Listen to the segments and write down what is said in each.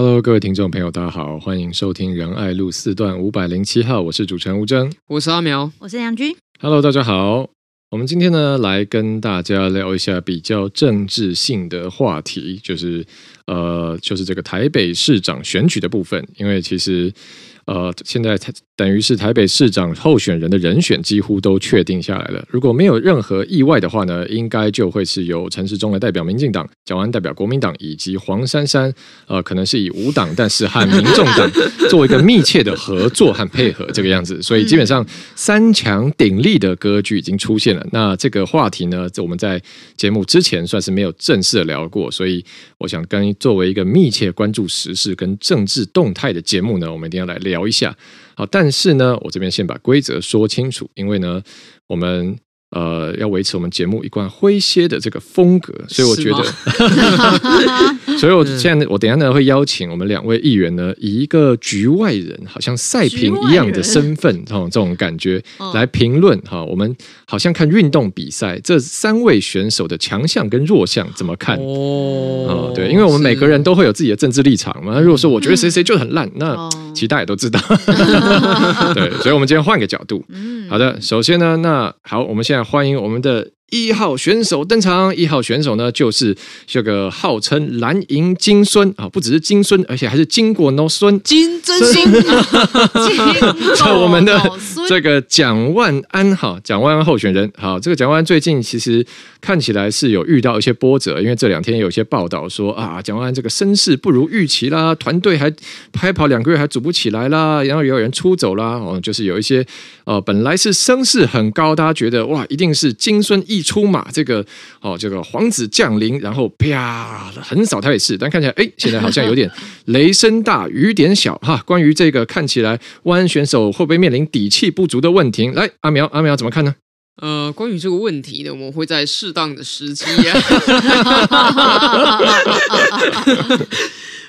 Hello，各位听众朋友，大家好，欢迎收听仁爱路四段五百零七号，我是主持人吴峥，我是阿苗，我是杨军。Hello，大家好，我们今天呢来跟大家聊一下比较政治性的话题，就是呃，就是这个台北市长选举的部分，因为其实呃，现在等于是台北市长候选人的人选几乎都确定下来了。如果没有任何意外的话呢，应该就会是由陈时中来代表民进党，蒋安代表国民党，以及黄珊珊，呃，可能是以无党，但是和民众党做一个密切的合作和配合这个样子。所以基本上三强鼎立的格局已经出现了。那这个话题呢，我们在节目之前算是没有正式的聊过，所以我想跟作为一个密切关注时事跟政治动态的节目呢，我们一定要来聊一下。好，但是呢，我这边先把规则说清楚，因为呢，我们。呃，要维持我们节目一贯诙谐的这个风格，所以我觉得，所以我现在我等下呢会邀请我们两位议员呢，以一个局外人，好像赛评一样的身份，这种这种感觉来评论哈。我们好像看运动比赛，这三位选手的强项跟弱项怎么看？哦，对，因为我们每个人都会有自己的政治立场嘛。如果说我觉得谁谁就很烂，那其实大家也都知道。对，所以我们今天换个角度。好的，首先呢，那好，我们现在。欢迎我们的一号选手登场。一号选手呢，就是这个号称蓝银金孙啊，不只是金孙，而且还是金果脑孙金真心。我们的这个蒋万安哈，蒋万安候选人。好，这个蒋万安最近其实看起来是有遇到一些波折，因为这两天有些报道说啊，蒋万安这个身世不如预期啦，团队还拍跑两个月还组不起来啦，然后也有人出走啦，哦，就是有一些。呃，本来是声势很高，大家觉得哇，一定是金孙一出马，这个哦，这个皇子降临，然后啪横扫台北市。但看起来，哎，现在好像有点雷声大雨点小哈。关于这个看起来万安选手会不会面临底气不足的问题，来，阿苗，阿苗怎么看呢？呃，关于这个问题呢，我们会在适当的时机呀。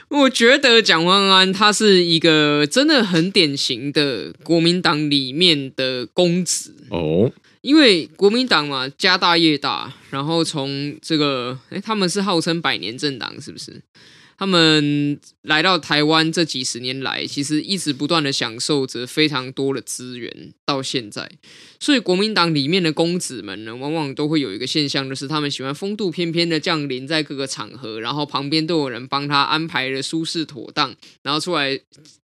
我觉得蒋万安他是一个真的很典型的国民党里面的公子哦，因为国民党嘛，家大业大，然后从这个，诶，他们是号称百年政党，是不是？他们来到台湾这几十年来，其实一直不断的享受着非常多的资源，到现在，所以国民党里面的公子们呢，往往都会有一个现象，就是他们喜欢风度翩翩的降临在各个场合，然后旁边都有人帮他安排了舒适妥当，然后出来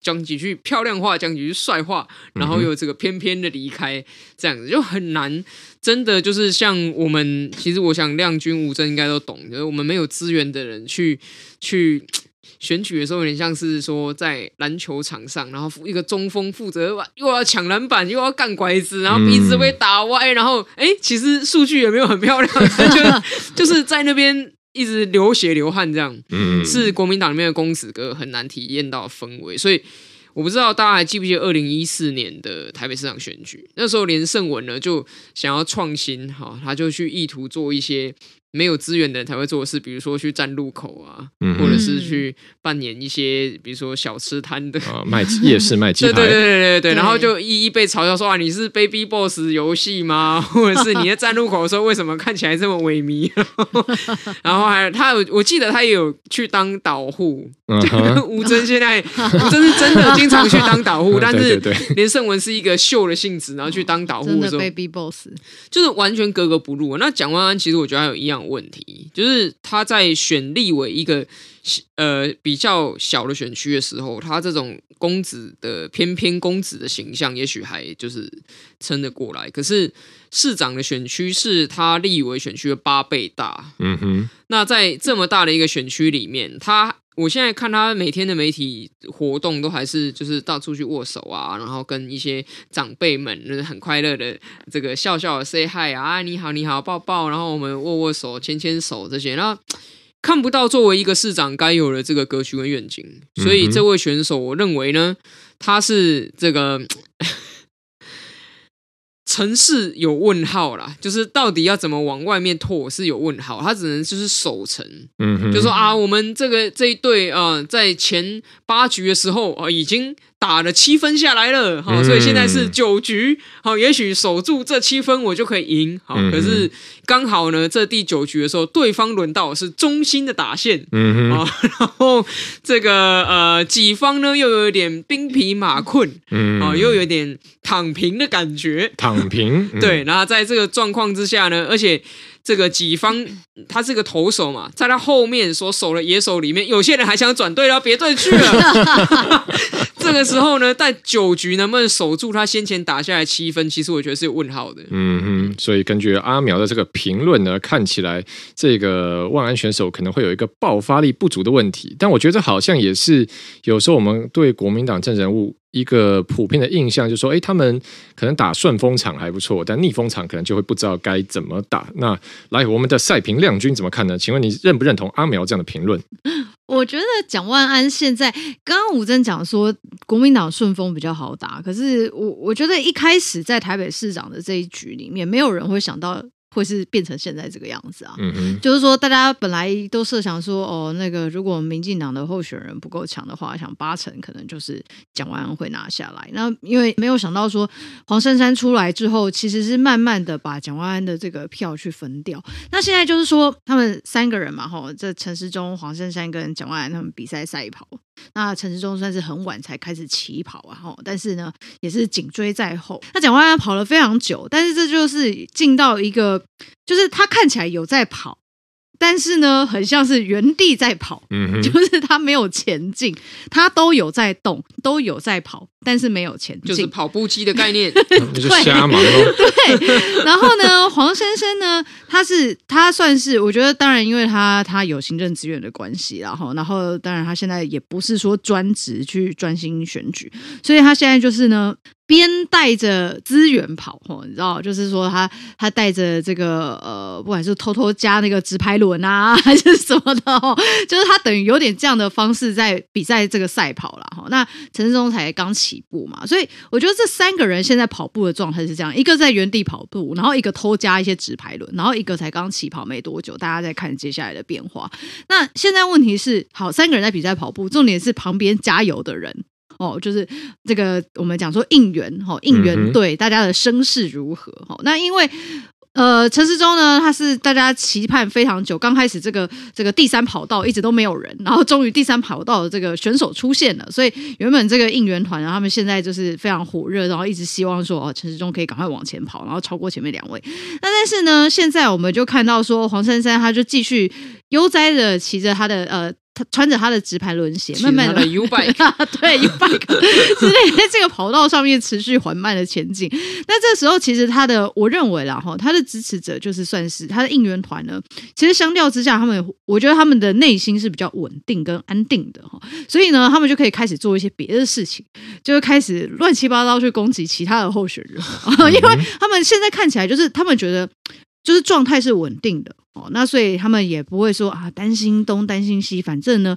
讲几句漂亮话，讲几句帅话，然后又这个翩翩的离开，这样子就很难。真的就是像我们，其实我想亮君、吴真应该都懂，就是我们没有资源的人去去 选举的时候，有点像是说在篮球场上，然后一个中锋负责又要抢篮板，又要干拐子，然后鼻子被打歪，然后哎，其实数据也没有很漂亮，就是 就是在那边一直流血流汗这样，是国民党里面的公子哥很难体验到的氛围，所以。我不知道大家还记不记得二零一四年的台北市长选举，那时候连胜文呢就想要创新，哈，他就去意图做一些。没有资源的人才会做的事，比如说去站路口啊，嗯、或者是去扮演一些，比如说小吃摊的，啊、卖夜市卖鸡 排，对对对对对对，然后就一一被嘲笑说啊，你是 Baby Boss 游戏吗？或者是你在站路口的时候为什么看起来这么萎靡？然后还有他有，我记得他也有去当导护，吴尊现在吴尊是真的经常去当导护，但是连胜文是一个秀的性质，然后去当导护的时候，Baby Boss 就是完全格格不入。那蒋万安其实我觉得还有一样。问题就是他在选立委一个呃比较小的选区的时候，他这种公子的翩翩公子的形象，也许还就是撑得过来。可是市长的选区是他立委选区的八倍大，嗯哼。那在这么大的一个选区里面，他。我现在看他每天的媒体活动，都还是就是到处去握手啊，然后跟一些长辈们就是很快乐的这个笑笑的 say hi 啊，你好你好抱抱，然后我们握握手牵牵手这些，然后 看不到作为一个市长该有的这个格局跟愿景，所以这位选手，我认为呢，他是这个。城市有问号啦，就是到底要怎么往外面拓是有问号，他只能就是守城，嗯哼，就说啊，我们这个这一队啊、呃，在前八局的时候啊、呃，已经。打了七分下来了，好，所以现在是九局，好，也许守住这七分我就可以赢，好，可是刚好呢，这第九局的时候，对方轮到是中心的打线，嗯哼，然后这个呃，己方呢又有一点兵疲马困，嗯，啊，又有点躺平的感觉，躺平，对，然后在这个状况之下呢，而且。这个己方他是个投手嘛，在他后面所守的野手里面，有些人还想转队了，别队去了。这个时候呢，在九局能不能守住他先前打下来七分，其实我觉得是有问号的。嗯哼，所以根据阿苗的这个评论呢，看起来这个万安选手可能会有一个爆发力不足的问题，但我觉得好像也是有时候我们对国民党政治人物。一个普遍的印象就是说，哎，他们可能打顺风场还不错，但逆风场可能就会不知道该怎么打。那来，我们的赛评亮君怎么看呢？请问你认不认同阿苗这样的评论？我觉得蒋万安现在刚刚吴峥讲说国民党顺风比较好打，可是我我觉得一开始在台北市长的这一局里面，没有人会想到。会是变成现在这个样子啊？嗯哼，就是说，大家本来都设想说，哦，那个如果民进党的候选人不够强的话，想八成可能就是蒋万安会拿下来。那因为没有想到说黄珊珊出来之后，其实是慢慢的把蒋万安的这个票去分掉。那现在就是说，他们三个人嘛，吼，这陈时中、黄珊珊跟蒋万安他们比赛赛跑。那陈世忠算是很晚才开始起跑啊，吼，但是呢，也是紧追在后。那蒋万安跑了非常久，但是这就是进到一个，就是他看起来有在跑。但是呢，很像是原地在跑，嗯哼，就是他没有前进，他都有在动，都有在跑，但是没有前进，就是跑步机的概念，就是瞎忙喽。对，然后呢，黄先生呢，他是他算是，我觉得当然，因为他他有行政资源的关系，然后然后当然他现在也不是说专职去专心选举，所以他现在就是呢。边带着资源跑，吼你知道，就是说他他带着这个呃，不管是偷偷加那个直排轮啊，还是什么的，就是他等于有点这样的方式在比赛这个赛跑了哈。那陈志忠才刚起步嘛，所以我觉得这三个人现在跑步的状态是这样：一个在原地跑步，然后一个偷加一些直排轮，然后一个才刚起跑没多久。大家在看接下来的变化。那现在问题是，好，三个人在比赛跑步，重点是旁边加油的人。哦，就是这个我们讲说应援哈，应援队大家的声势如何？哈，那因为呃陈时中呢，他是大家期盼非常久，刚开始这个这个第三跑道一直都没有人，然后终于第三跑道的这个选手出现了，所以原本这个应援团，他们现在就是非常火热，然后一直希望说哦陈时中可以赶快往前跑，然后超过前面两位。那但是呢，现在我们就看到说黄珊珊，他就继续悠哉的骑着他的呃。他穿着他的直排轮鞋，慢慢的 U bike，对 U bike，之类在这个跑道上面持续缓慢的前进。那这时候其实他的，我认为啦哈，他的支持者就是算是他的应援团呢。其实相较之下，他们我觉得他们的内心是比较稳定跟安定的哈，所以呢，他们就可以开始做一些别的事情，就是开始乱七八糟去攻击其他的候选人，因为他们现在看起来就是他们觉得就是状态是稳定的。哦，那所以他们也不会说啊，担心东担心西，反正呢，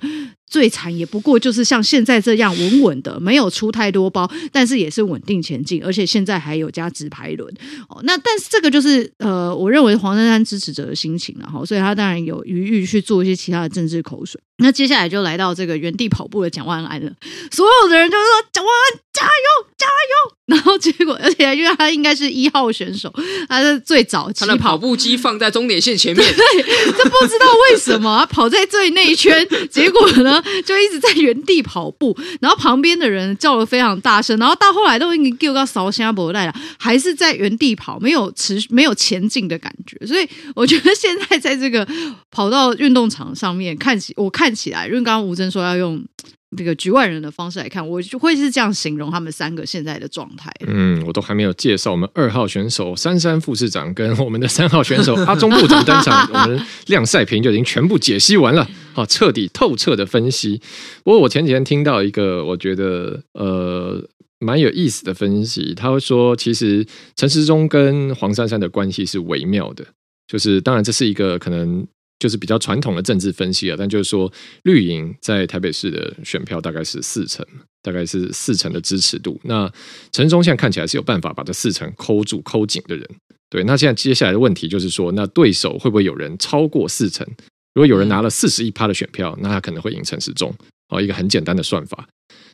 最惨也不过就是像现在这样稳稳的，没有出太多包，但是也是稳定前进，而且现在还有加直排轮。哦，那但是这个就是呃，我认为黄珊珊支持者的心情了哈，所以他当然有余裕去做一些其他的政治口水。那接下来就来到这个原地跑步的蒋万安了，所有的人就是说蒋万安加油加油，然后结果而且因为他应该是一号选手，他是最早他的跑步机放在终点线前面。对，这不知道为什么他跑在最内圈，结果呢就一直在原地跑步，然后旁边的人叫得非常大声，然后到后来都已经丢到烧香不来了，还是在原地跑，没有持续没有前进的感觉。所以我觉得现在在这个跑到运动场上面看起，我看起来，因为刚刚吴峥说要用。这个局外人的方式来看，我就会是这样形容他们三个现在的状态。嗯，我都还没有介绍我们二号选手珊珊副市长跟我们的三号选手阿中部长登场，我们亮赛评就已经全部解析完了，好，彻底透彻的分析。不过我前几天听到一个我觉得呃蛮有意思的分析，他会说其实陈时中跟黄珊珊的关系是微妙的，就是当然这是一个可能。就是比较传统的政治分析啊，但就是说绿营在台北市的选票大概是四成，大概是四成的支持度。那陈时中现在看起来是有办法把这四成抠住、抠紧的人。对，那现在接下来的问题就是说，那对手会不会有人超过四成？如果有人拿了四十一趴的选票，那他可能会赢陈时中。哦，一个很简单的算法。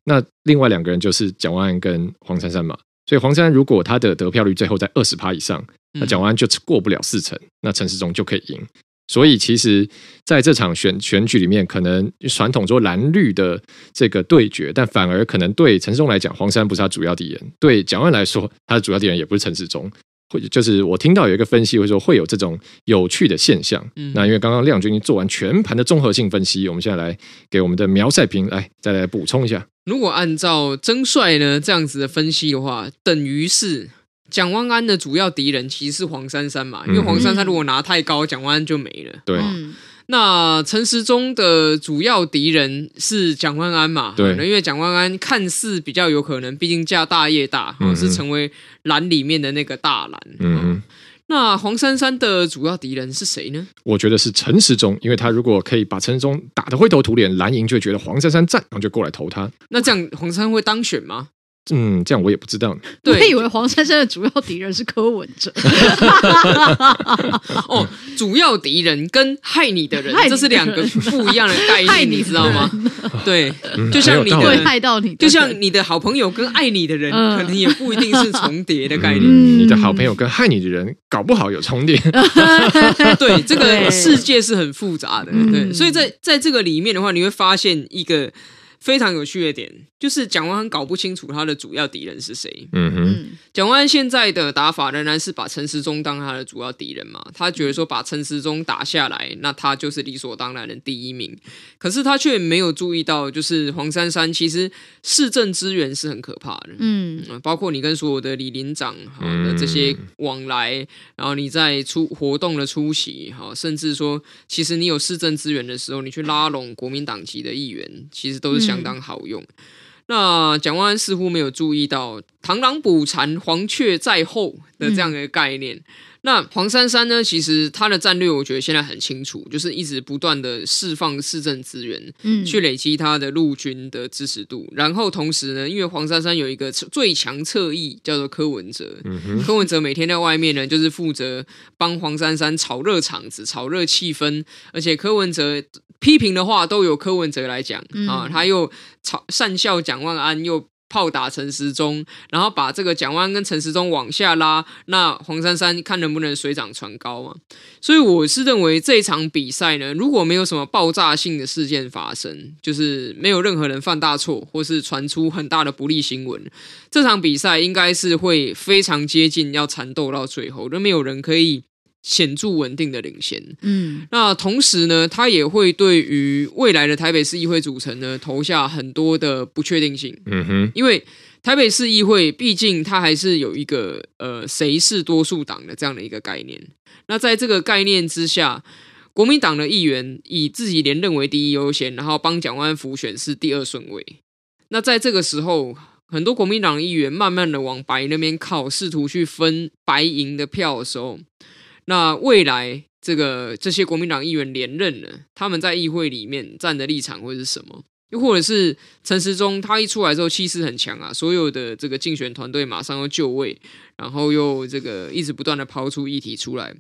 那另外两个人就是蒋万安跟黄珊珊嘛。所以黄珊珊如果他的得票率最后在二十趴以上，那蒋万安就过不了四成，那陈时中就可以赢。所以其实在这场选选举里面，可能传统说蓝绿的这个对决，但反而可能对陈世忠来讲，黄珊珊不是他主要敌人；对蒋万来说，他的主要敌人也不是陈世忠。或者就是我听到有一个分析，会说会有这种有趣的现象。嗯、那因为刚刚亮君已经做完全盘的综合性分析，我们现在来给我们的苗赛平来再来补充一下。如果按照曾帅呢这样子的分析的话，等于是蒋万安的主要敌人其实是黄珊珊嘛，因为黄珊珊如果拿太高，蒋万安就没了。对。嗯那陈时中的主要敌人是蒋万安嘛？对，因为蒋万安看似比较有可能，毕竟家大业大，嗯、是成为蓝里面的那个大蓝。嗯哼，那黄珊珊的主要敌人是谁呢？我觉得是陈时中，因为他如果可以把陈时中打得灰头土脸，蓝营就会觉得黄珊珊赞，然后就过来投他。那这样黄珊珊会当选吗？嗯，这样我也不知道。对，我以为黄珊珊的主要敌人是柯文哲。哦，主要敌人跟害你的人，这是两个不一样的概 念，害你知道吗？对，就像你会害到你，就像你的好朋友跟爱你的人，可能也不一定是重叠的概念。你的好朋友跟害你的人，搞不好有重叠。对，这个世界是很复杂的。对，所以在在这个里面的话，你会发现一个。非常有趣的点就是蒋万安搞不清楚他的主要敌人是谁。嗯哼，蒋万安现在的打法仍然是把陈时中当他的主要敌人嘛？他觉得说把陈时中打下来，那他就是理所当然的第一名。可是他却没有注意到，就是黄珊珊其实市政资源是很可怕的。嗯，包括你跟所有的李林长好的这些往来，然后你在出活动的出席，好，甚至说其实你有市政资源的时候，你去拉拢国民党籍的议员，其实都是相当好用。那蒋万安似乎没有注意到“螳螂捕蝉，黄雀在后”的这样一个概念。那黄珊珊呢？其实他的战略，我觉得现在很清楚，就是一直不断的释放市政资源，嗯，去累积他的陆军的支持度。然后同时呢，因为黄珊珊有一个最强侧翼叫做柯文哲，嗯哼，柯文哲每天在外面呢，就是负责帮黄珊珊炒热场子、炒热气氛，而且柯文哲批评的话都由柯文哲来讲、嗯、啊，他又嘲善笑蒋万安又。炮打陈时中，然后把这个蒋万跟陈时中往下拉，那黄珊珊看能不能水涨船高嘛？所以我是认为这一场比赛呢，如果没有什么爆炸性的事件发生，就是没有任何人犯大错，或是传出很大的不利新闻，这场比赛应该是会非常接近要缠斗到最后，都没有人可以。显著稳定的领先，嗯，那同时呢，他也会对于未来的台北市议会组成呢投下很多的不确定性，嗯哼，因为台北市议会毕竟它还是有一个呃谁是多数党的这样的一个概念，那在这个概念之下，国民党的议员以自己连任为第一优先，然后帮蒋万安辅选是第二顺位，那在这个时候，很多国民党议员慢慢的往白那边靠，试图去分白银的票的时候。那未来这个这些国民党议员连任了，他们在议会里面站的立场会是什么？又或者是陈时中他一出来之后气势很强啊，所有的这个竞选团队马上要就位，然后又这个一直不断的抛出议题出来。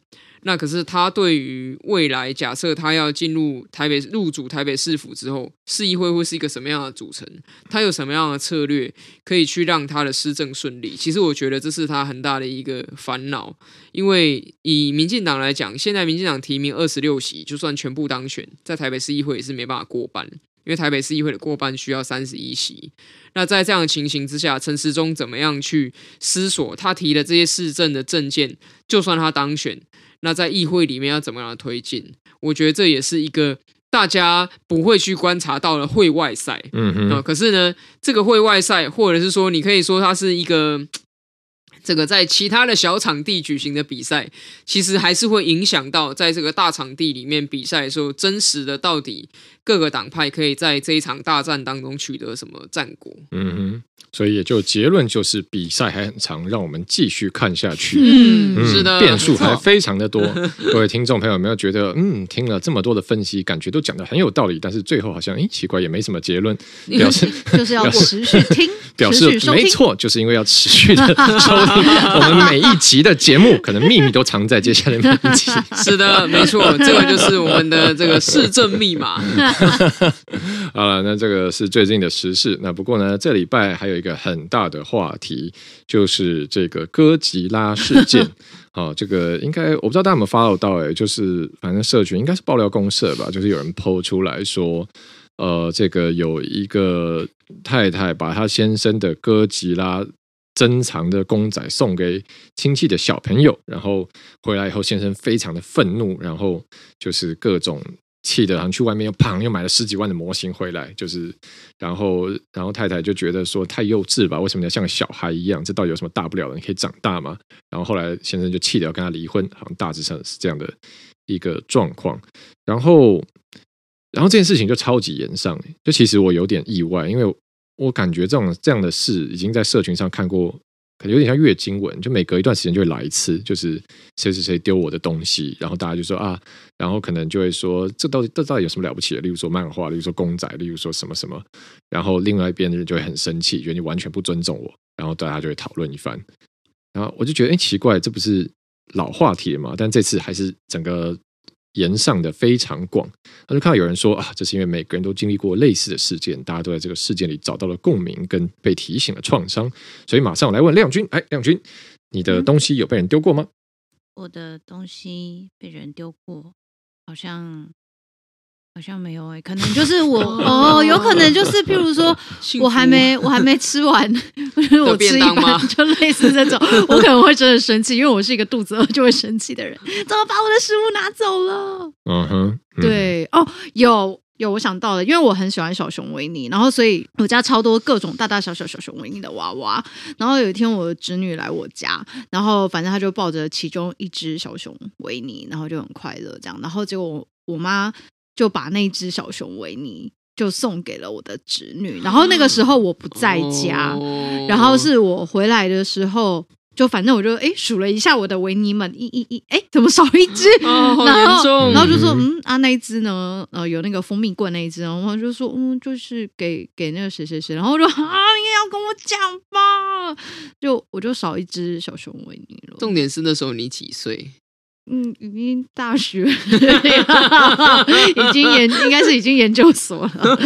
那可是他对于未来，假设他要进入台北入主台北市府之后，市议会会是一个什么样的组成？他有什么样的策略可以去让他的施政顺利？其实我觉得这是他很大的一个烦恼，因为以民进党来讲，现在民进党提名二十六席，就算全部当选，在台北市议会也是没办法过半，因为台北市议会的过半需要三十一席。那在这样的情形之下，陈时中怎么样去思索他提的这些市政的政见？就算他当选。那在议会里面要怎么样的推进？我觉得这也是一个大家不会去观察到的会外赛。嗯哼、呃。可是呢，这个会外赛，或者是说，你可以说它是一个。这个在其他的小场地举行的比赛，其实还是会影响到在这个大场地里面比赛的时候，真实的到底各个党派可以在这一场大战当中取得什么战果。嗯哼，所以也就结论就是比赛还很长，让我们继续看下去。嗯，嗯是的，变数还非常的多。各位听众朋友有没有觉得，嗯，听了这么多的分析，感觉都讲的很有道理，但是最后好像，哎，奇怪，也没什么结论，表示 就是要持续 听，表示没错，就是因为要持续的收听。我们每一集的节目，可能秘密都藏在接下来每一集。是的，没错，这个就是我们的这个市政密码。好了，那这个是最近的时事。那不过呢，这礼拜还有一个很大的话题，就是这个哥吉拉事件。好，这个应该我不知道大家有没有 follow 到，哎，就是反正社群应该是爆料公社吧，就是有人 po 出来说。呃，这个有一个太太把她先生的哥吉拉珍藏的公仔送给亲戚的小朋友，然后回来以后，先生非常的愤怒，然后就是各种气的，然后去外面又砰又买了十几万的模型回来，就是然后然后太太就觉得说太幼稚吧，为什么要像小孩一样？这到底有什么大不了的？你可以长大吗？然后后来先生就气得要跟他离婚，好像大致上是这样的一个状况，然后。然后这件事情就超级严上，就其实我有点意外，因为我感觉这种这样的事已经在社群上看过，有点像月经文，就每隔一段时间就会来一次，就是谁谁谁丢我的东西，然后大家就说啊，然后可能就会说这到底这到底有什么了不起的？例如说漫画，例如说公仔，例如说什么什么，然后另外一边的人就会很生气，觉得你完全不尊重我，然后大家就会讨论一番，然后我就觉得哎奇怪，这不是老话题了吗？但这次还是整个。延上的非常广，他就看到有人说啊，这是因为每个人都经历过类似的事件，大家都在这个事件里找到了共鸣，跟被提醒的创伤，所以马上我来问亮君，哎，亮君，你的东西有被人丢过吗？嗯，我的东西被人丢过，好像。好像没有哎、欸，可能就是我 哦，有可能就是譬如说，我还没我还没吃完，我吃一半 就类似这种，我可能会真的生气，因为我是一个肚子饿就会生气的人，怎么把我的食物拿走了？嗯哼，对哦，有有我想到了，因为我很喜欢小熊维尼，然后所以我家超多各种大大小小小熊维尼的娃娃，然后有一天我的侄女来我家，然后反正她就抱着其中一只小熊维尼，然后就很快乐这样，然后结果我我妈。就把那只小熊维尼就送给了我的侄女，然后那个时候我不在家，然后是我回来的时候，就反正我就哎数了一下我的维尼们，一、一、一，哎，怎么少一只？哦、然后，嗯、然后就说嗯啊那一只呢？呃，有那个蜂蜜罐那一只，然后就说嗯，就是给给那个谁谁谁，然后我说啊，你也要跟我讲吧？就我就少一只小熊维尼了。重点是那时候你几岁？嗯，已经大学，已经研，应该是已经研究所了。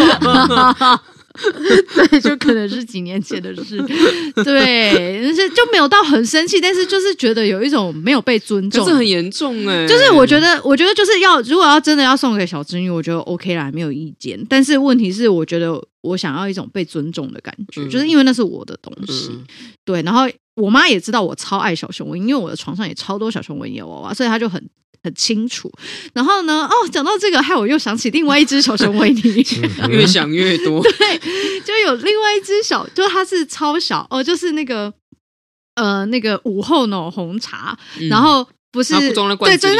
对，就可能是几年前的事。对，但是就没有到很生气，但是就是觉得有一种没有被尊重，这很严重哎。就是我觉得，我觉得就是要如果要真的要送给小侄女，我觉得 OK 啦，没有意见。但是问题是，我觉得我想要一种被尊重的感觉，嗯、就是因为那是我的东西。嗯、对，然后。我妈也知道我超爱小熊维尼，因为我的床上也超多小熊维尼的娃娃，所以她就很很清楚。然后呢，哦，讲到这个，害我又想起另外一只小熊维尼，越想越多。对，就有另外一只小，就它是超小哦，就是那个呃那个午后呢红茶，嗯、然后。不是，对，装在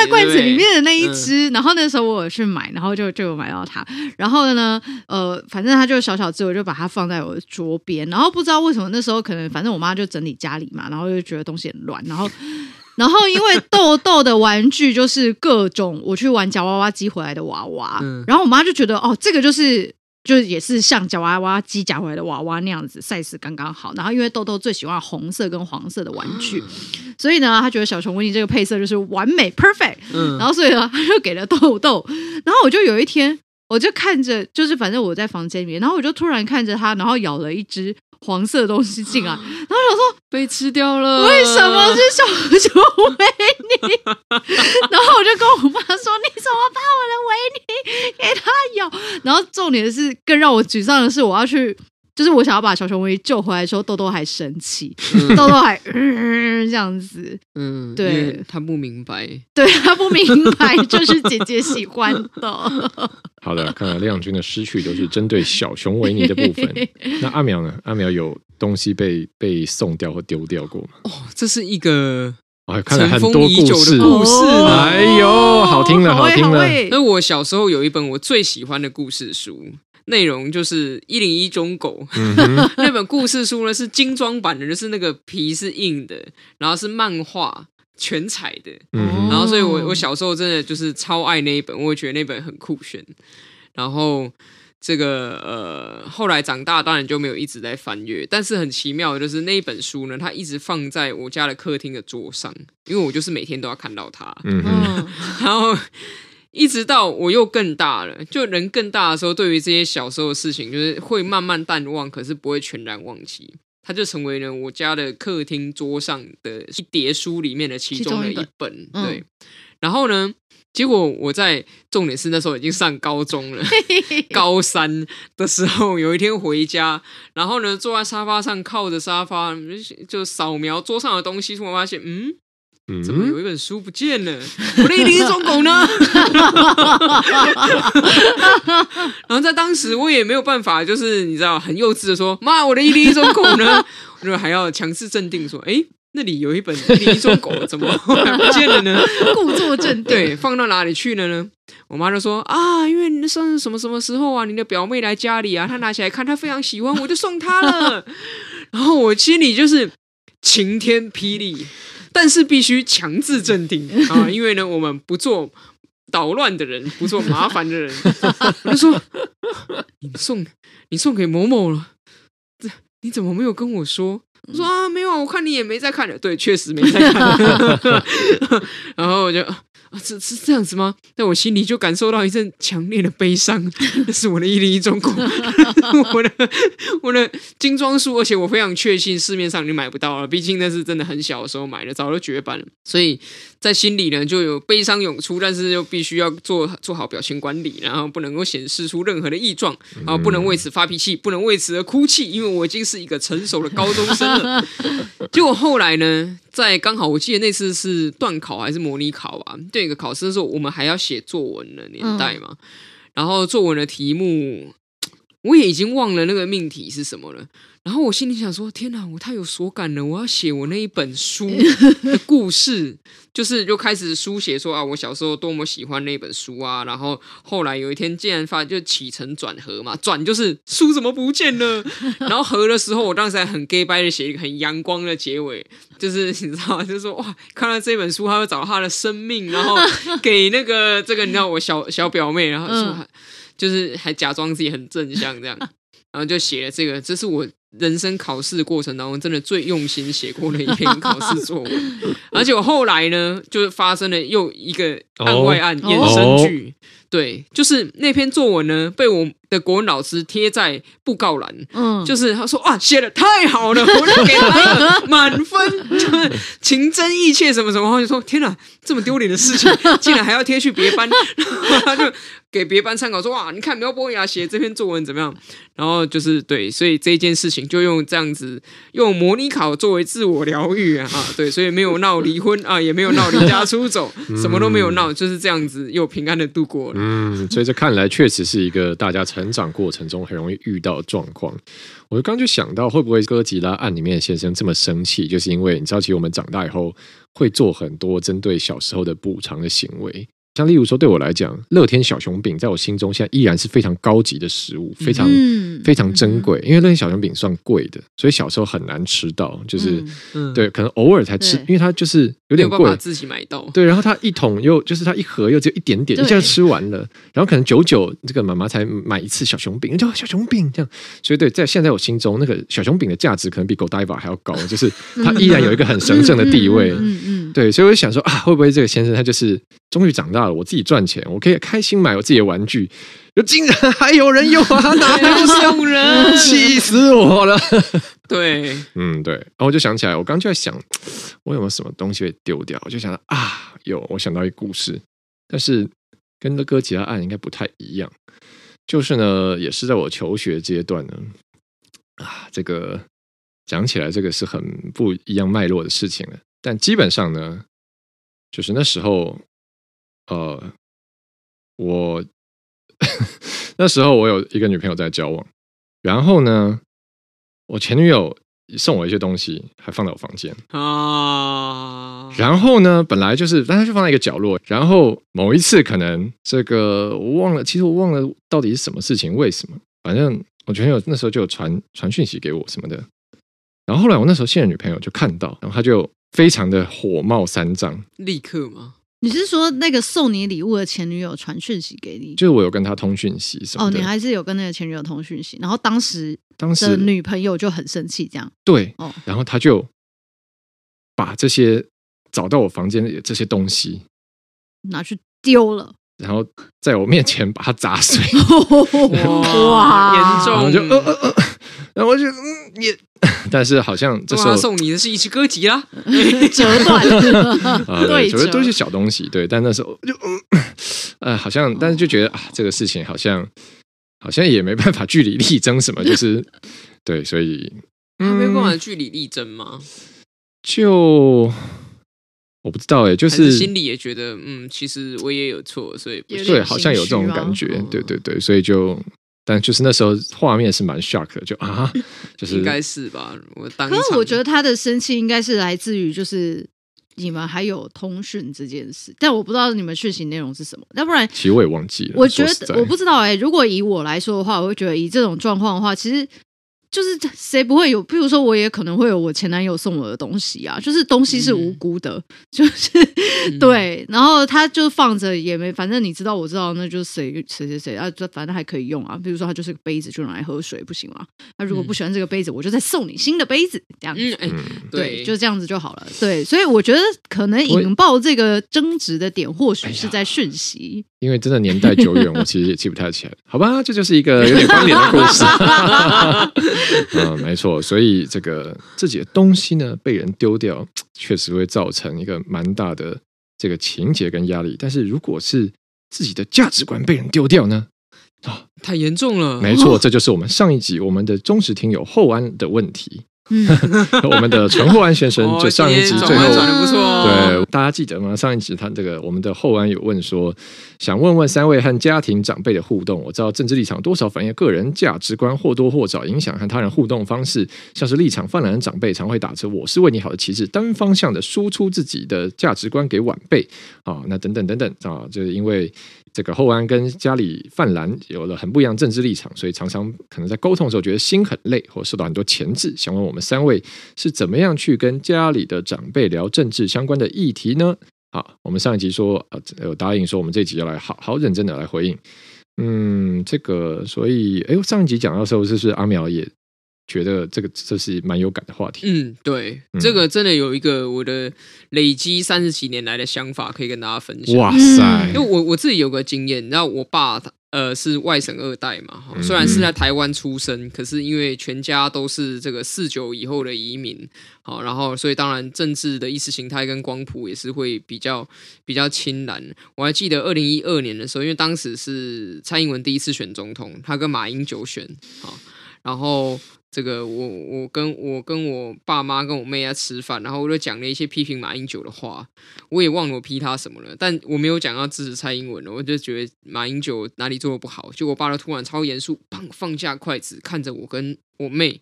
罐子里面的那一只。嗯、然后那时候我有去买，然后就就有买到它。然后呢，呃，反正它就小小只，我就把它放在我的桌边。然后不知道为什么那时候可能，反正我妈就整理家里嘛，然后就觉得东西很乱。然后，然后因为豆 豆的玩具就是各种我去玩夹娃娃机回来的娃娃，嗯、然后我妈就觉得哦，这个就是。就是也是像夹娃娃机夹回来的娃娃那样子，size 刚刚好。然后因为豆豆最喜欢红色跟黄色的玩具，所以呢，他觉得小熊维尼这个配色就是完美 perfect。嗯，然后所以呢，他就给了豆豆。然后我就有一天，我就看着，就是反正我在房间里面，然后我就突然看着他，然后咬了一只。黄色的东西进来，然后想说被吃掉了，为什么是小熊维尼？然后我就跟我妈说：“你怎么把我的维尼给他咬？”然后重点是，更让我沮丧的是，我要去。就是我想要把小熊维尼救回来的时候，豆豆还生气，嗯、豆豆还、嗯、这样子，嗯，对，他不明白，对他不明白，就是姐姐喜欢的。好的，看来亮君的失去都是针对小熊维尼的部分。那阿苗呢？阿苗有东西被被送掉或丢掉过吗？哦，这是一个哦，看了很多故事，故事，哎呦，好听了，好听了。那我小时候有一本我最喜欢的故事书。内容就是一零一中狗，嗯、那本故事书呢是精装版的，就是那个皮是硬的，然后是漫画全彩的，嗯、然后所以我我小时候真的就是超爱那一本，我也觉得那本很酷炫。然后这个呃，后来长大当然就没有一直在翻阅，但是很奇妙的就是那一本书呢，它一直放在我家的客厅的桌上，因为我就是每天都要看到它。嗯哼，然后一直到我又更大了，就人更大的时候，对于这些小时候的事情，就是会慢慢淡忘，可是不会全然忘记。它就成为了我家的客厅桌上的一叠书里面的其中的一本。对，嗯、然后呢？结果我在重点是那时候已经上高中了，高三的时候有一天回家，然后呢坐在沙发上靠着沙发就扫描桌上的东西，突然发现嗯，怎么有一本书不见了？我的一零一忠狗呢？然后在当时我也没有办法，就是你知道很幼稚的说妈，我的一零一忠狗呢？我就还要强制镇定说哎。那里有一本《一种狗》，怎么不见了呢？故作镇定，对，放到哪里去了呢？我妈就说啊，因为你生日什么什么时候啊？你的表妹来家里啊，她拿起来看，她非常喜欢，我就送她了。然后我心里就是晴天霹雳，但是必须强制镇定 啊，因为呢，我们不做捣乱的人，不做麻烦的人。我就说，你送你送给某某了，这你怎么没有跟我说？我说啊，没有，我看你也没在看了。对，确实没在看。然后我就啊，是是这样子吗？但我心里就感受到一阵强烈的悲伤。那是我的一零一中国，我的我的精装书，而且我非常确信市面上你买不到了。毕竟那是真的很小的时候买的，早就绝版了。所以在心里呢，就有悲伤涌出，但是又必须要做做好表情管理，然后不能够显示出任何的异状，然后不能为此发脾气，不能为此而哭泣，因为我已经是一个成熟的高中生了。结果后来呢，在刚好我记得那次是段考还是模拟考吧？对一个考试的时候，我们还要写作文的年代嘛。然后作文的题目，我也已经忘了那个命题是什么了。然后我心里想说：天哪，我太有所感了！我要写我那一本书的故事，就是就开始书写说啊，我小时候多么喜欢那本书啊。然后后来有一天竟然发就起承转合嘛，转就是书怎么不见了？然后合的时候，我当时还很 gay 掰的写一个很阳光的结尾，就是你知道，就是说哇，看到这本书，他会找他的生命，然后给那个这个你知道我小小表妹，然后说就是还假装自己很正向这样，然后就写了这个，这是我。人生考试过程当中，真的最用心写过的一篇考试作文，而且我后来呢，就发生了又一个案外案衍生剧，对，就是那篇作文呢，被我的国文老师贴在布告栏，嗯，就是他说哇，写的太好了，我就给他满分，就是情真意切什么什么，然后就说天哪，这么丢脸的事情，竟然还要贴去别班，然后他就。给别班参考说哇，你看苗博雅写这篇作文怎么样？然后就是对，所以这件事情就用这样子用模拟考作为自我疗愈啊，对，所以没有闹离婚啊，也没有闹离家出走，什么都没有闹，就是这样子又平安的度过了。嗯，所以这看来确实是一个大家成长过程中很容易遇到的状况。我就刚就想到，会不会哥吉拉案里面先生这么生气，就是因为你知道，其实我们长大以后会做很多针对小时候的补偿的行为。像例如说，对我来讲，乐天小熊饼在我心中现在依然是非常高级的食物，非常、嗯、非常珍贵。因为乐天小熊饼算贵的，所以小时候很难吃到，就是、嗯、对，可能偶尔才吃，因为它就是有点贵，自己买到。对，然后它一桶又就是它一盒又只有一点点，一下吃完了，然后可能久久这个妈妈才买一次小熊饼，叫小熊饼这样。所以对，在现在我心中，那个小熊饼的价值可能比 Godiva 还要高，就是它依然有一个很神圣的地位。嗯嗯，嗯，对，所以我就想说啊，会不会这个先生他就是终于长大了？我自己赚钱，我可以开心买我自己的玩具，就竟然还有人用啊！哪有送人？气死我了！对，嗯，对。然后我就想起来，我刚就在想，我有没有什么东西会丢掉？我就想到啊，有，我想到一个故事，但是跟那哥其他案应该不太一样。就是呢，也是在我求学阶段呢，啊，这个讲起来，这个是很不一样脉络的事情了。但基本上呢，就是那时候。呃，我 那时候我有一个女朋友在交往，然后呢，我前女友送我一些东西，还放在我房间啊。然后呢，本来就是，但是就放在一个角落。然后某一次，可能这个我忘了，其实我忘了到底是什么事情，为什么？反正我前女友那时候就有传传讯息给我什么的。然后后来我那时候现任女朋友就看到，然后她就非常的火冒三丈，立刻吗？你是说那个送你礼物的前女友传讯息给你？就是我有跟他通讯息什么哦，你还是有跟那个前女友通讯息，然后当时当时的女朋友就很生气，这样。对哦，然后他就把这些找到我房间里的这些东西拿去丢了，然后在我面前把它砸碎，哇，严重，然后就呃呃呃，然后我就嗯也。但是好像这时候送你的是一只歌集啦，折断 对，主要都是小东西，对。但那时候就嗯，呃，好像，但是就觉得啊，这个事情好像好像也没办法据理力争什么，就是对，所以嗯，没办法据理力争吗？就我不知道哎，就是心里也觉得嗯，其实我也有错，所以对，好像有这种感觉，对对对，所以就。但就是那时候画面是蛮 shock 的，就 啊，就是应该是吧。我当，可是我觉得他的生气应该是来自于就是你们还有通讯这件事，但我不知道你们讯息内容是什么。要不然，其实我也忘记了。我觉得我不知道哎、欸。如果以我来说的话，我会觉得以这种状况的话，其实。就是谁不会有？譬如说，我也可能会有我前男友送我的东西啊，就是东西是无辜的，嗯、就是、嗯、对。然后他就放着也没，反正你知道，我知道，那就是谁谁谁谁啊，这反正还可以用啊。比如说，他就是个杯子，就拿来喝水，不行吗？那如果不喜欢这个杯子，我就再送你新的杯子，这样子。嗯，对，对，就这样子就好了。对，所以我觉得可能引爆这个争执的点，或许是在讯息。因为真的年代久远，我其实也记不太起来。好吧，这就是一个有点关联的故事。嗯，没错。所以这个自己的东西呢，被人丢掉，确实会造成一个蛮大的这个情节跟压力。但是如果是自己的价值观被人丢掉呢？啊、哦，太严重了。没错，这就是我们上一集我们的忠实听友后安的问题。嗯，我们的陈厚安先生就上一集最后，对大家记得吗？上一集他这个我们的厚安有问说，想问问三位和家庭长辈的互动。我知道政治立场多少反映个人价值观，或多或少影响和他人互动方式。像是立场泛滥的长辈，常会打着“我是为你好”的旗帜，单方向的输出自己的价值观给晚辈啊，那等等等等啊，就是因为。这个厚安跟家里泛蓝有了很不一样政治立场，所以常常可能在沟通的时候觉得心很累，或受到很多钳制。想问我们三位是怎么样去跟家里的长辈聊政治相关的议题呢？好，我们上一集说呃有答应说我们这一集要来好好认真的来回应。嗯，这个所以哎，上一集讲到的时候是不是阿苗也？觉得这个这是蛮有感的话题。嗯，对，嗯、这个真的有一个我的累积三十几年来的想法可以跟大家分享。哇塞！因为我我自己有个经验，你知道，我爸呃是外省二代嘛，虽然是在台湾出生，嗯、可是因为全家都是这个四九以后的移民，好，然后所以当然政治的意识形态跟光谱也是会比较比较亲蓝。我还记得二零一二年的时候，因为当时是蔡英文第一次选总统，他跟马英九选，好，然后。这个我我跟我跟我爸妈跟我妹在吃饭，然后我就讲了一些批评马英九的话，我也忘了我批他什么了，但我没有讲要支持蔡英文了，我就觉得马英九哪里做的不好，结果我爸就突然超严肃，砰放下筷子，看着我跟我妹，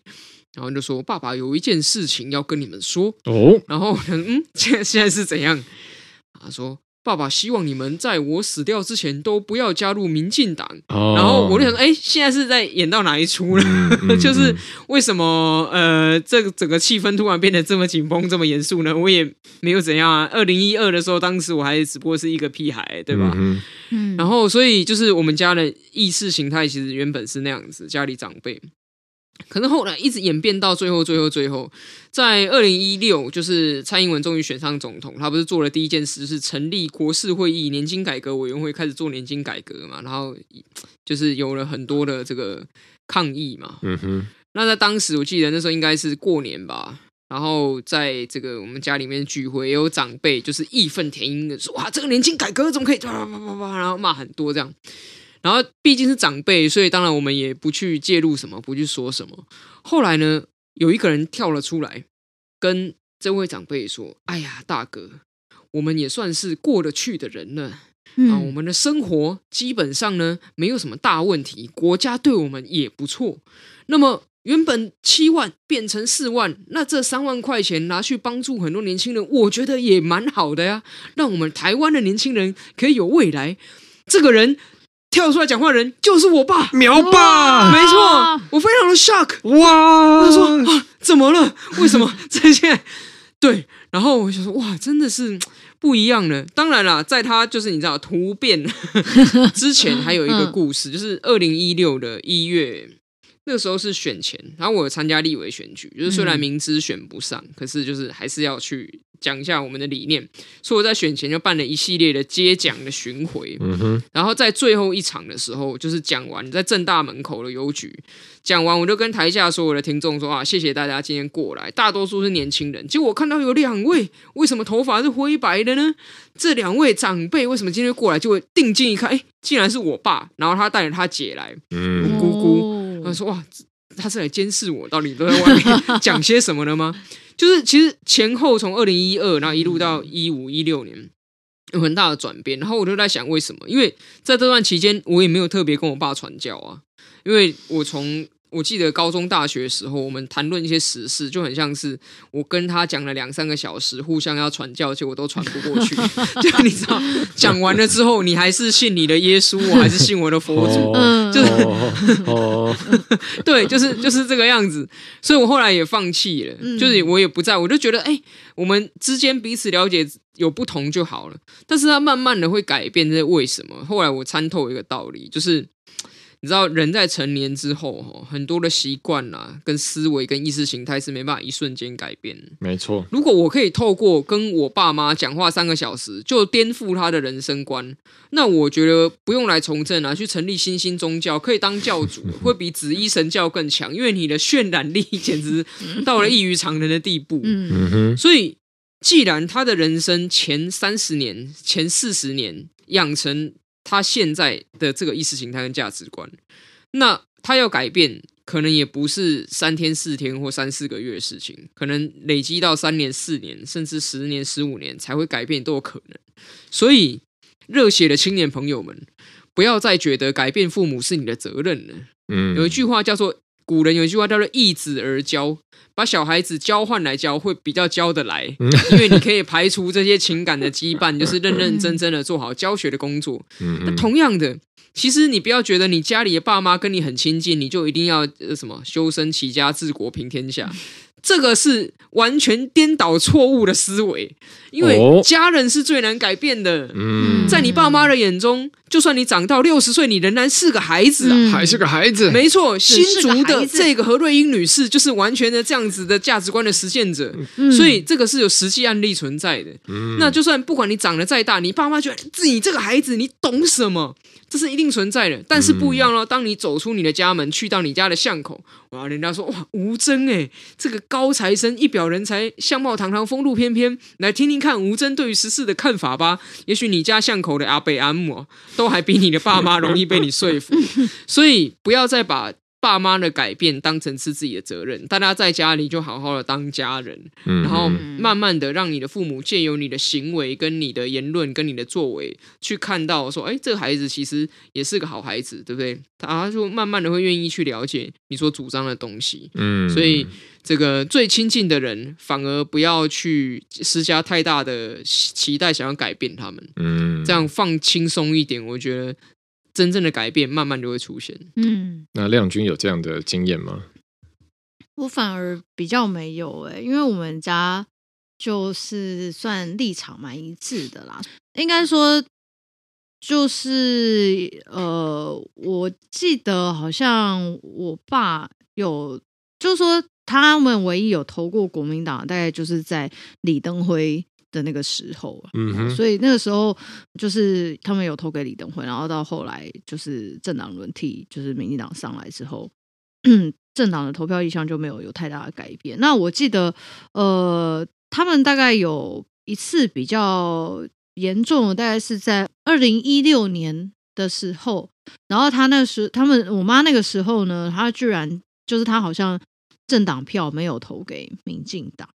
然后就说：“爸爸有一件事情要跟你们说。”哦，然后嗯，现在现在是怎样？他说。爸爸希望你们在我死掉之前都不要加入民进党。Oh. 然后我就想说，哎，现在是在演到哪一出了？嗯、就是为什么呃，这个整个气氛突然变得这么紧绷、这么严肃呢？我也没有怎样啊。二零一二的时候，当时我还只不过是一个屁孩，对吧？嗯。然后，所以就是我们家的意识形态其实原本是那样子，家里长辈。可是后来一直演变到最后，最后，最后，在二零一六，就是蔡英文终于选上总统，他不是做了第一件事，是成立国事会议年金改革委员会，开始做年金改革嘛，然后就是有了很多的这个抗议嘛。嗯哼。那在当时，我记得那时候应该是过年吧，然后在这个我们家里面聚会，也有长辈就是义愤填膺的说：“哇，这个年金改革怎么可以？”然后骂很多这样。然后毕竟是长辈，所以当然我们也不去介入什么，不去说什么。后来呢，有一个人跳了出来，跟这位长辈说：“哎呀，大哥，我们也算是过得去的人了。嗯、啊，我们的生活基本上呢没有什么大问题，国家对我们也不错。那么原本七万变成四万，那这三万块钱拿去帮助很多年轻人，我觉得也蛮好的呀，让我们台湾的年轻人可以有未来。这个人。”跳出来讲话的人就是我爸，苗爸，没错，我非常的 shock，哇！他说啊，怎么了？为什么 这些对，然后我就说哇，真的是不一样了。当然啦，在他就是你知道突变 之前，还有一个故事，就是二零一六的一月。那个时候是选前，然后我有参加立委选举，就是虽然明知选不上，嗯、可是就是还是要去讲一下我们的理念，所以我在选前就办了一系列的接奖的巡回，嗯哼，然后在最后一场的时候，就是讲完在正大门口的邮局讲完，我就跟台下所有的听众说啊，谢谢大家今天过来，大多数是年轻人，结果我看到有两位，为什么头发是灰白的呢？这两位长辈为什么今天过来？就会定睛一看，哎，竟然是我爸，然后他带着他姐来，嗯，姑姑。他说：“哇，他是来监视我，到底都在外面 讲些什么的吗？就是其实前后从二零一二，然后一路到一五一六年，有很大的转变。然后我就在想，为什么？因为在这段期间，我也没有特别跟我爸传教啊，因为我从。”我记得高中、大学的时候，我们谈论一些时事，就很像是我跟他讲了两三个小时，互相要传教，结果都传不过去。就你知道，讲完了之后，你还是信你的耶稣，我还是信我的佛祖，哦、就是，哦、对，就是就是这个样子。所以我后来也放弃了，就是我也不在，我就觉得，哎，我们之间彼此了解有不同就好了。但是他慢慢的会改变，这是为什么？后来我参透一个道理，就是。你知道人在成年之后，哈很多的习惯啦、跟思维、跟意识形态是没办法一瞬间改变。没错，如果我可以透过跟我爸妈讲话三个小时就颠覆他的人生观，那我觉得不用来从政啊，去成立新兴宗教，可以当教主，会比紫衣神教更强，因为你的渲染力 简直到了异于常人的地步。嗯哼，所以既然他的人生前三十年、前四十年养成。他现在的这个意识形态跟价值观，那他要改变，可能也不是三天四天或三四个月的事情，可能累积到三年、四年，甚至十年、十五年才会改变都有可能。所以，热血的青年朋友们，不要再觉得改变父母是你的责任了。嗯，有一句话叫做。古人有一句话叫做“易子而教”，把小孩子交换来教会比较教得来，因为你可以排除这些情感的羁绊，就是认认真真的做好教学的工作。那同样的，其实你不要觉得你家里的爸妈跟你很亲近，你就一定要什么修身齐家治国平天下。这个是完全颠倒错误的思维，因为家人是最难改变的。嗯，在你爸妈的眼中，就算你长到六十岁，你仍然是个孩子啊，还是个孩子。没错，新竹的这个何瑞英女士就是完全的这样子的价值观的实践者，所以这个是有实际案例存在的。那就算不管你长得再大，你爸妈觉得自己这个孩子你懂什么？这是一定存在的，但是不一样咯。当你走出你的家门，去到你家的巷口，哇，人家说哇，吴峥哎，这个高材生，一表人才，相貌堂堂，风度翩翩，来听听看吴峥对于时事的看法吧。也许你家巷口的阿伯阿姆都还比你的爸妈容易被你说服，所以不要再把。爸妈的改变当成是自己的责任，大家在家里就好好的当家人，嗯、然后慢慢的让你的父母借由你的行为、跟你的言论、跟你的作为，去看到说，哎，这个孩子其实也是个好孩子，对不对？他就慢慢的会愿意去了解你所主张的东西。嗯，所以这个最亲近的人，反而不要去施加太大的期待，想要改变他们。嗯，这样放轻松一点，我觉得。真正的改变慢慢就会出现。嗯，那亮君有这样的经验吗？我反而比较没有哎、欸，因为我们家就是算立场蛮一致的啦。应该说，就是呃，我记得好像我爸有，就是说他们唯一有投过国民党，大概就是在李登辉。的那个时候，嗯哼，所以那个时候就是他们有投给李登辉，然后到后来就是政党轮替，就是民进党上来之后，政党的投票意向就没有有太大的改变。那我记得，呃，他们大概有一次比较严重的，大概是在二零一六年的时候，然后他那时他们我妈那个时候呢，她居然就是她好像政党票没有投给民进党。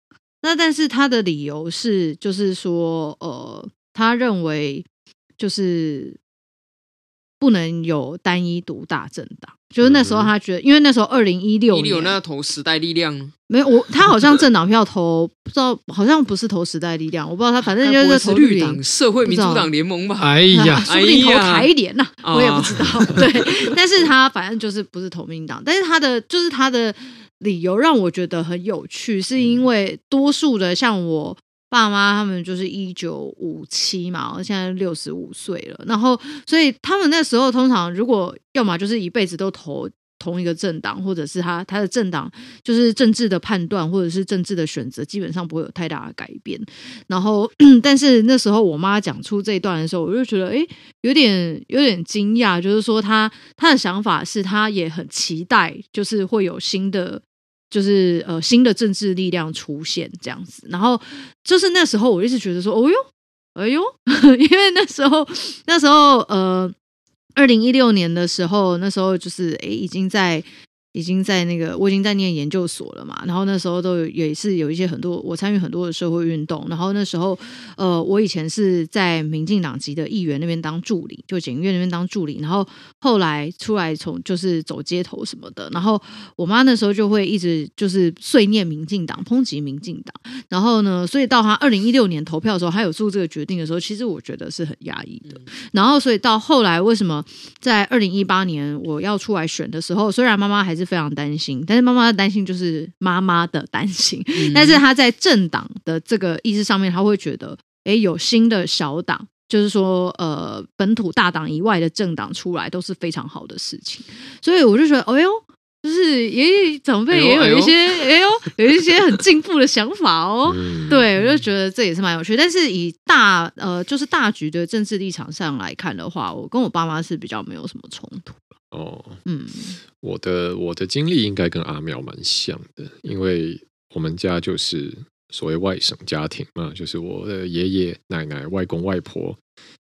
那但是他的理由是，就是说，呃，他认为就是不能有单一独大政党，就是那时候他觉得，因为那时候二零一六年有那个投时代力量，没有我，他好像政党票投不知道，好像不是投时代力量，我不知道他反正就是投绿党、社会民主党联盟吧。哎呀，说不定投台联呐，我也不知道。对，但是他反正就是不是投民进党，但是他的就是他的。理由让我觉得很有趣，是因为多数的像我爸妈他们就是一九五七嘛，现在六十五岁了，然后所以他们那时候通常如果要么就是一辈子都投。同一个政党，或者是他他的政党，就是政治的判断，或者是政治的选择，基本上不会有太大的改变。然后，但是那时候我妈讲出这一段的时候，我就觉得，诶，有点有点惊讶。就是说他，他他的想法是，他也很期待，就是会有新的，就是呃新的政治力量出现这样子。然后，就是那时候我一直觉得说，哦哟，哎哟，因为那时候那时候呃。二零一六年的时候，那时候就是哎，已经在。已经在那个，我已经在念研究所了嘛。然后那时候都有也是有一些很多，我参与很多的社会运动。然后那时候，呃，我以前是在民进党籍的议员那边当助理，就检院那边当助理。然后后来出来从就是走街头什么的。然后我妈那时候就会一直就是碎念民进党，抨击民进党。然后呢，所以到她二零一六年投票的时候，她有做这个决定的时候，其实我觉得是很压抑的。然后所以到后来，为什么在二零一八年我要出来选的时候，虽然妈妈还是。是非常担心，但是妈妈的担心就是妈妈的担心，嗯、但是他在政党的这个意识上面，他会觉得，哎，有新的小党，就是说，呃，本土大党以外的政党出来都是非常好的事情，所以我就觉得，哎呦，就是爷爷长辈也有一些，哎呦，有一些很进步的想法哦，嗯、对，我就觉得这也是蛮有趣。但是以大呃，就是大局的政治立场上来看的话，我跟我爸妈是比较没有什么冲突。哦，嗯，我的我的经历应该跟阿苗蛮像的，因为我们家就是所谓外省家庭嘛，就是我的爷爷奶奶、外公外婆，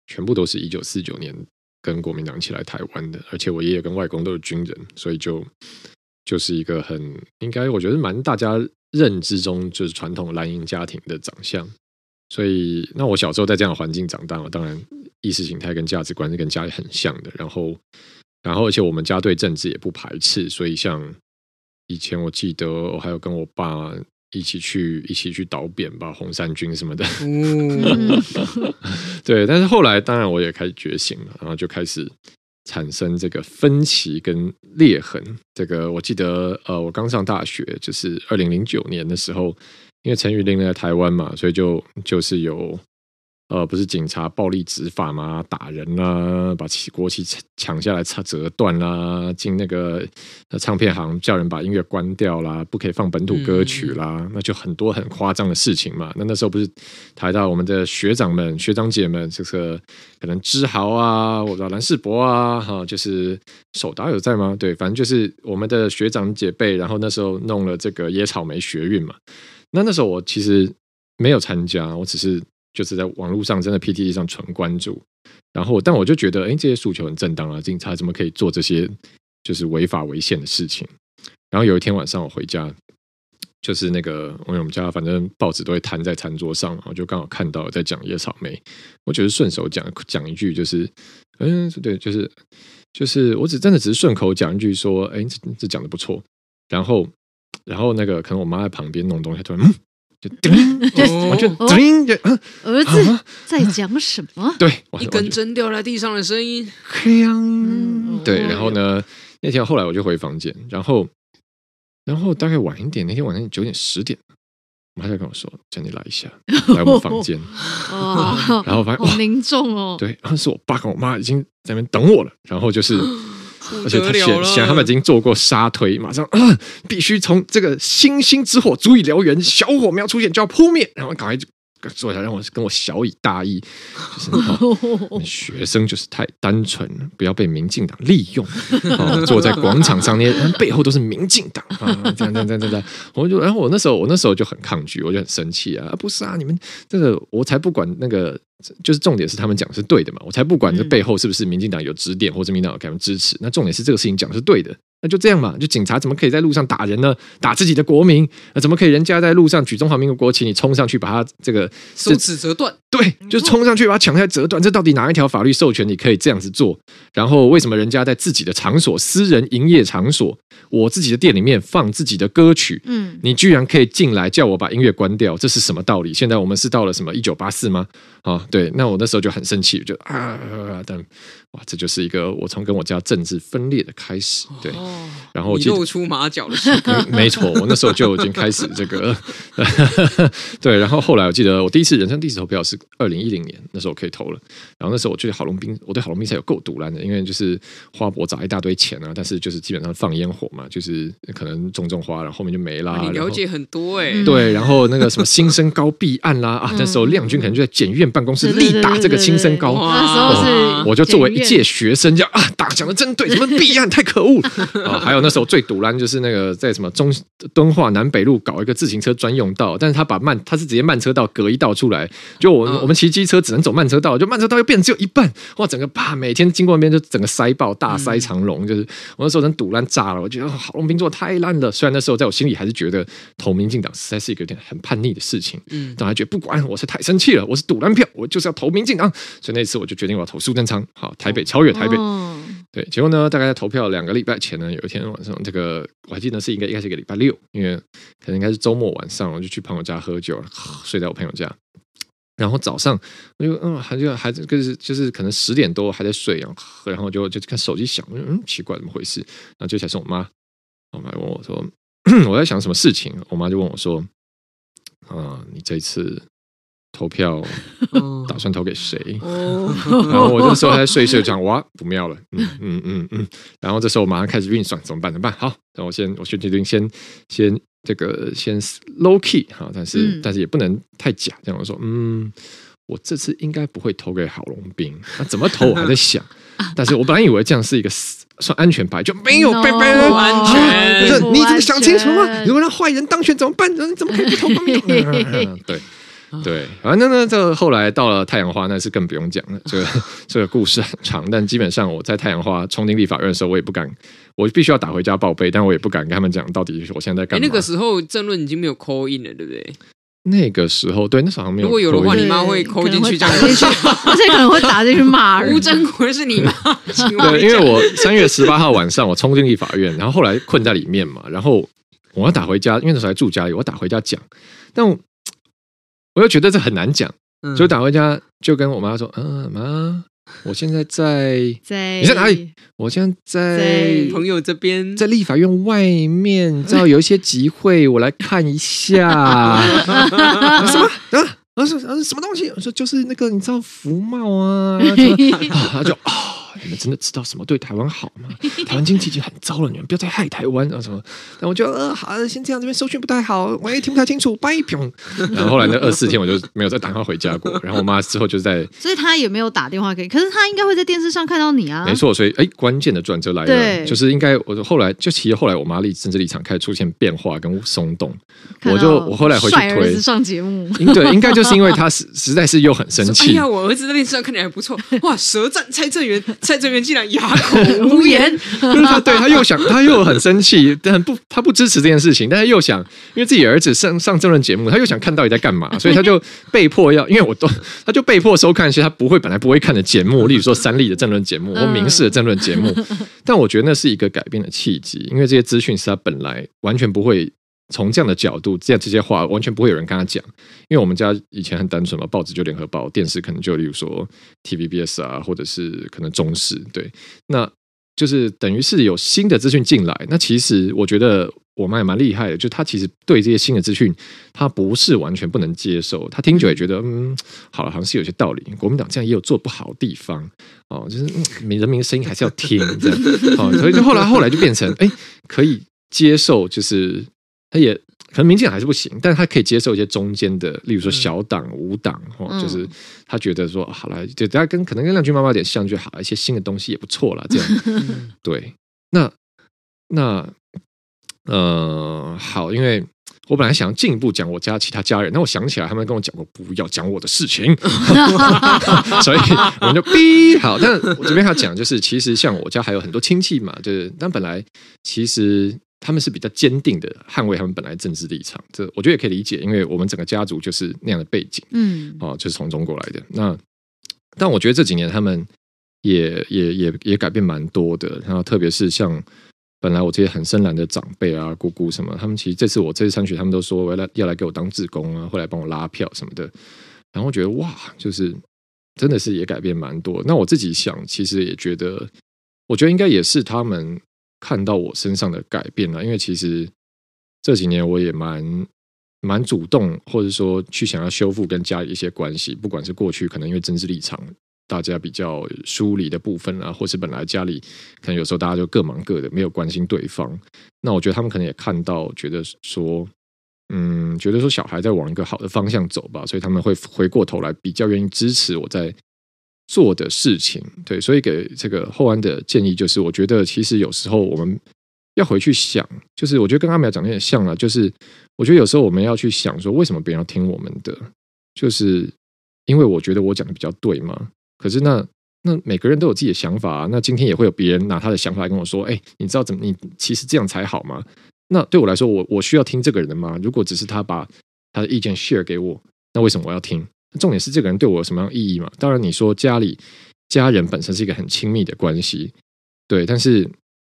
全部都是一九四九年跟国民党一起来台湾的，而且我爷爷跟外公都是军人，所以就就是一个很应该我觉得蛮大家认知中就是传统蓝营家庭的长相，所以那我小时候在这样的环境长大，我当然意识形态跟价值观是跟家里很像的，然后。然后，而且我们家对政治也不排斥，所以像以前我记得，我还有跟我爸一起去一起去导扁吧，红衫军什么的。嗯、对，但是后来当然我也开始觉醒了，然后就开始产生这个分歧跟裂痕。这个我记得，呃，我刚上大学就是二零零九年的时候，因为陈玉玲在台湾嘛，所以就就是有。呃，不是警察暴力执法吗？打人啦，把旗国旗抢下来折折断啦，进那个唱片行叫人把音乐关掉啦，不可以放本土歌曲啦，嗯、那就很多很夸张的事情嘛。那那时候不是台大我们的学长们、学长姐们，这个可能知豪啊，我知道蓝世博啊，哈，就是手达有在吗？对，反正就是我们的学长姐辈，然后那时候弄了这个野草莓学运嘛。那那时候我其实没有参加，我只是。就是在网络上，真的 PTT 上纯关注，然后，但我就觉得，哎，这些诉求很正当啊，警察怎么可以做这些就是违法违宪的事情？然后有一天晚上我回家，就是那个，我们家反正报纸都会摊在餐桌上，我就刚好看到在讲野草莓，我觉得顺手讲讲一句，就是，嗯，对，就是就是，我只真的只是顺口讲一句，说，哎，这这讲的不错，然后，然后那个可能我妈在旁边弄东西，突然。嗯就叮，我就叮，就儿子在讲什么？对，一根针掉在地上的声音，对，然后呢，那天后来我就回房间，然后，然后大概晚一点，那天晚上九点十点，我妈就跟我说：“叫你来一下，来我们房间。”然后发现好凝重哦，对，然后是我爸跟我妈已经在那边等我了，然后就是。而且他显显他们已经做过杀推，马上啊，必须从这个星星之火足以燎原，小火苗出现就要扑灭，然后赶快就坐下，让我跟我小以大义，就是、哦、学生就是太单纯了，不要被民进党利用。哦、坐在广场上，那些人背后都是民进党啊，这样这样这样这样，我就然后我那时候我那时候就很抗拒，我就很生气啊，不是啊，你们这个我才不管那个。就是重点是他们讲是对的嘛，我才不管这背后是不是民进党有指点或者民进党有给他们支持。那重点是这个事情讲是对的，那就这样嘛。就警察怎么可以在路上打人呢？打自己的国民？那怎么可以人家在路上举中华民国国旗，你冲上去把他这个手指折断？对，就冲上去把他抢下来折断。这到底哪一条法律授权你可以这样子做？然后为什么人家在自己的场所、私人营业场所，我自己的店里面放自己的歌曲？嗯，你居然可以进来叫我把音乐关掉？这是什么道理？现在我们是到了什么一九八四吗？啊，对，那我那时候就很生气，就啊，但哇，这就是一个我从跟我家政治分裂的开始，对。哦、然后露出马脚的时候，没错，我那时候就已经开始这个，对。然后后来我记得我第一次人生第一次投票是二零一零年，那时候我可以投了。然后那时候我觉得郝龙斌，我对郝龙斌才有够毒烂的，因为就是花博砸一大堆钱啊，但是就是基本上放烟火嘛，就是可能种种花，然后后面就没啦。你了解很多哎、欸，对。然后那个什么新生高弊案啦啊，那时候亮君可能就在检院办公室力打这个新生高，那时候是我就作为一届学生，这样啊，打讲的真对，什么弊案太可恶啊！还有那时候最赌烂就是那个在什么中敦化南北路搞一个自行车专用道，但是他把慢他是直接慢车道隔一道出来，就我、嗯、我们骑机车只能走慢车道，就慢车道又变成只有一半，哇，整个啪每天经过那边就整个塞爆，大塞长龙，嗯、就是我那时候真堵烂炸了，我觉得郝龙斌做的太烂了。虽然那时候在我心里还是觉得投民进党实在是一个有点很叛逆的事情，嗯，但还觉得不管我是太生气了，我是堵烂票，我就是要投民进党，所以那次我就决定我要投苏贞昌，好，台北超越台北。哦对，结果呢，大概在投票两个礼拜前呢，有一天晚上，这个我还记得是应该应该是一个礼拜六，因为可能应该是周末晚上，我就去朋友家喝酒，睡在我朋友家。然后早上我就嗯，还就还就是就是可能十点多还在睡，然后然后就就看手机响，嗯，奇怪，怎么回事？然后接下来是我妈，我妈问我说 我在想什么事情，我妈就问我说啊，你这一次。投票打算投给谁？然后我这时候还在睡睡，讲哇不妙了，嗯嗯嗯嗯。然后这时候我马上开始运算，怎么办？怎么办？好，那我先我先决定先先这个先 low key 哈，但是、嗯、但是也不能太假。这样我说，嗯，我这次应该不会投给郝龙斌。那怎么投？我还在想。但是我本来以为这样是一个算安全牌，就没有被别人你怎么想清楚吗？如果让坏人当选怎么办？你怎么可以不投？对。对，反正呢，这个后来到了太阳花，那是更不用讲了。这个 这个故事很长，但基本上我在太阳花冲进立法院的时候，我也不敢，我必须要打回家报备，但我也不敢跟他们讲到底我现在在干嘛。那个时候政论已经没有 call in 了，对不对？那个时候，对，那时候好像没有。如果有的话，你妈会 call 进去，打进去，而且可能会打进去骂人。吴真国是你妈？对，因为我三月十八号晚上我冲进立法院，然后后来困在里面嘛，然后我要打回家，因为那时候还住家里，我打回家讲，但我。我又觉得这很难讲，所以打回家就跟我妈说：“嗯，妈，我现在在 在你在哪里？我现在在，朋友这边，在立法院外面，知道有一些集会，我来看一下。啊、什么啊？啊是啊什么东西？我说就是那个，你知道福茂啊？啊他就 啊。哦”你们真的知道什么对台湾好吗？台湾经济已经很糟了，你们不要再害台湾啊什么？然后我觉得呃好，先这样，这边收讯不太好，我也听不太清楚，拜拜。然后后来那二十四天我就没有再打电话回家过。然后我妈之后就在，所以她也没有打电话给，可是她应该会在电视上看到你啊。没错，所以哎，关键的转折来了，对就是应该我后来就其实后来我妈立政治立场开始出现变化跟松动，我就我后来回去推上节目，对，应该就是因为她实实在是又很生气。哎呀，我儿子在电视上看起来还不错，哇，舌战蔡正元。蔡正元竟然哑口无言，就是他对他又想，他又很生气，但不，他不支持这件事情，但他又想，因为自己儿子上上政论节目，他又想看到底在干嘛，所以他就被迫要，因为我都，他就被迫收看一些他不会本来不会看的节目，例如说三立的政论节目或明视的政论节目，但我觉得那是一个改变的契机，因为这些资讯是他本来完全不会。从这样的角度，这样这些话完全不会有人跟他讲，因为我们家以前很单纯嘛，报纸就联合报，电视可能就例如说 TVBS 啊，或者是可能中视，对，那就是等于是有新的资讯进来。那其实我觉得我妈也蛮厉害的，就她其实对这些新的资讯，她不是完全不能接受，她听久也觉得嗯，好了，好像是有些道理。国民党这样也有做不好的地方哦，就是民人民的声音还是要听这样，哦，所以就后来后来就变成哎，可以接受，就是。他也可能民进党还是不行，但是他可以接受一些中间的，例如说小党、无党，哈，就是他觉得说好了，就大家跟可能跟亮君妈妈有点像，就好一些新的东西也不错了，这样。对，那那呃，好，因为我本来想要进一步讲我家其他家人，那我想起来他们跟我讲过不要讲我的事情，所以我们就逼好。但我这边要讲就是，其实像我家还有很多亲戚嘛，就是但本来其实。他们是比较坚定的捍卫他们本来政治立场，这我觉得也可以理解，因为我们整个家族就是那样的背景，嗯，哦，就是从中国来的。那但我觉得这几年他们也也也也改变蛮多的，然后特别是像本来我这些很深蓝的长辈啊、姑姑什么，他们其实这次我这次参选，他们都说我要来要来给我当志工啊，会来帮我拉票什么的。然后我觉得哇，就是真的是也改变蛮多。那我自己想，其实也觉得，我觉得应该也是他们看到我身上的改变了，因为其实这几年我也蛮蛮主动，或者说去想要修复跟家里一些关系，不管是过去可能因为政治立场大家比较疏离的部分啊，或是本来家里可能有时候大家就各忙各的，没有关心对方。那我觉得他们可能也看到，觉得说。嗯，觉得说小孩在往一个好的方向走吧，所以他们会回过头来比较愿意支持我在做的事情。对，所以给这个后安的建议就是，我觉得其实有时候我们要回去想，就是我觉得跟阿苗讲的有点像了，就是我觉得有时候我们要去想说，为什么别人要听我们的？就是因为我觉得我讲的比较对吗？可是那那每个人都有自己的想法，那今天也会有别人拿他的想法来跟我说，哎，你知道怎么？你其实这样才好吗？那对我来说，我我需要听这个人的吗？如果只是他把他的意见 share 给我，那为什么我要听？重点是这个人对我有什么样意义嘛？当然，你说家里家人本身是一个很亲密的关系，对，但是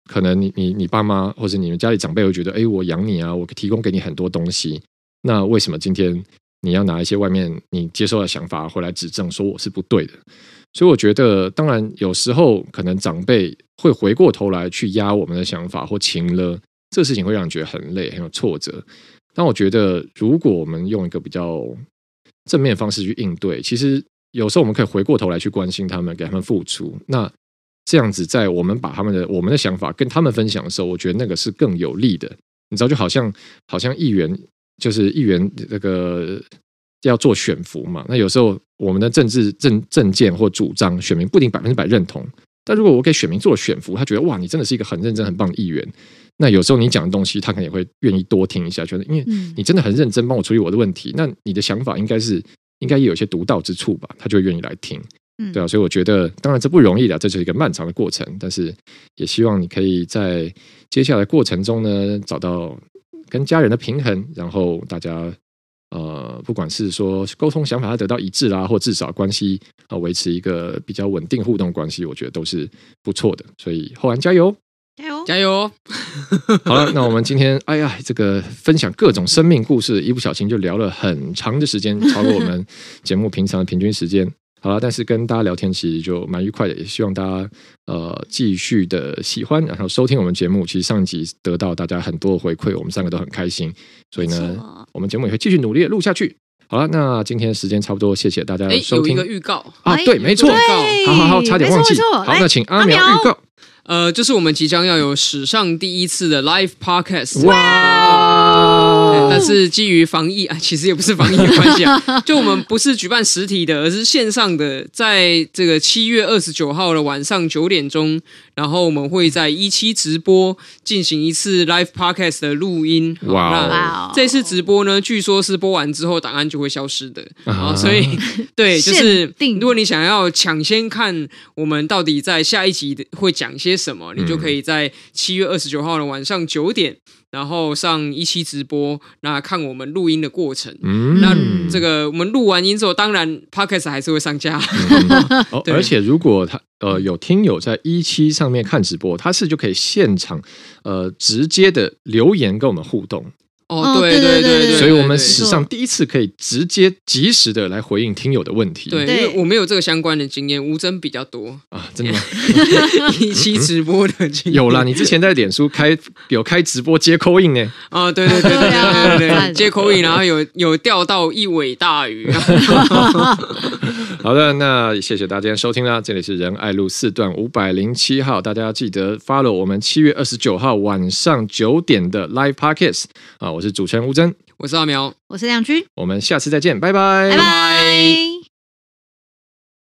可能你你你爸妈或者你们家里长辈会觉得，哎，我养你啊，我提供给你很多东西，那为什么今天你要拿一些外面你接受的想法回来指正，说我是不对的？所以我觉得，当然有时候可能长辈会回过头来去压我们的想法或情了。这事情会让人觉得很累，很有挫折。但我觉得，如果我们用一个比较正面方式去应对，其实有时候我们可以回过头来去关心他们，给他们付出。那这样子，在我们把他们的我们的想法跟他们分享的时候，我觉得那个是更有利的。你知道，就好像好像议员就是议员那个要做选服嘛。那有时候我们的政治政政见或主张，选民不一定百分之百认同。但如果我给选民做了选服，他觉得哇，你真的是一个很认真、很棒的议员。那有时候你讲的东西，他可能也会愿意多听一下，觉得因为你真的很认真帮我处理我的问题，那你的想法应该是应该也有一些独到之处吧，他就愿意来听，对啊，所以我觉得，当然这不容易的，这就是一个漫长的过程，但是也希望你可以在接下来过程中呢，找到跟家人的平衡，然后大家呃，不管是说沟通想法要得到一致啦，或至少关系啊维持一个比较稳定互动关系，我觉得都是不错的，所以后安加油。加油！加油！好了，那我们今天，哎呀，这个分享各种生命故事，一不小心就聊了很长的时间，超过我们节目平常的平均时间。好了，但是跟大家聊天其实就蛮愉快的，也希望大家呃继续的喜欢，然后收听我们节目。其实上一集得到大家很多的回馈，我们三个都很开心，所以呢，我们节目也会继续努力的录下去。好了，那今天时间差不多，谢谢大家收听。有一个预告啊，对，没错，好好好，差点忘记。好，那请阿苗预告。呃，就是我们即将要有史上第一次的 live podcast，哇！但是基于防疫啊，其实也不是防疫的关系啊，就我们不是举办实体的，而是线上的，在这个七月二十九号的晚上九点钟，然后我们会在一期直播进行一次 live podcast 的录音。哇！那这次直播呢，据说是播完之后档案就会消失的啊，所以 对，就是如果你想要抢先看我们到底在下一集会讲些。什么？你就可以在七月二十九号的晚上九点，然后上一期直播，那看我们录音的过程。嗯，那这个我们录完音之后，当然 Podcast 还是会上架。嗯哦、而且如果他呃有听友在一期上面看直播，他是就可以现场呃直接的留言跟我们互动。哦，对对对对，所以我们史上第一次可以直接及时的来回应听友的问题。对，因为我没有这个相关的经验，吴真比较多啊，真的吗？一期直播的经验有啦，你之前在脸书开有开直播接 call in 呢？啊，对对对对对对对，接 call in，然后有有钓到一尾大鱼。好的，那谢谢大家收听啦，这里是仁爱路四段五百零七号，大家要记得 follow 我们七月二十九号晚上九点的 live podcast 啊。我是主持人吴峥，我是阿苗，我是亮君，我们下次再见，拜拜，拜拜。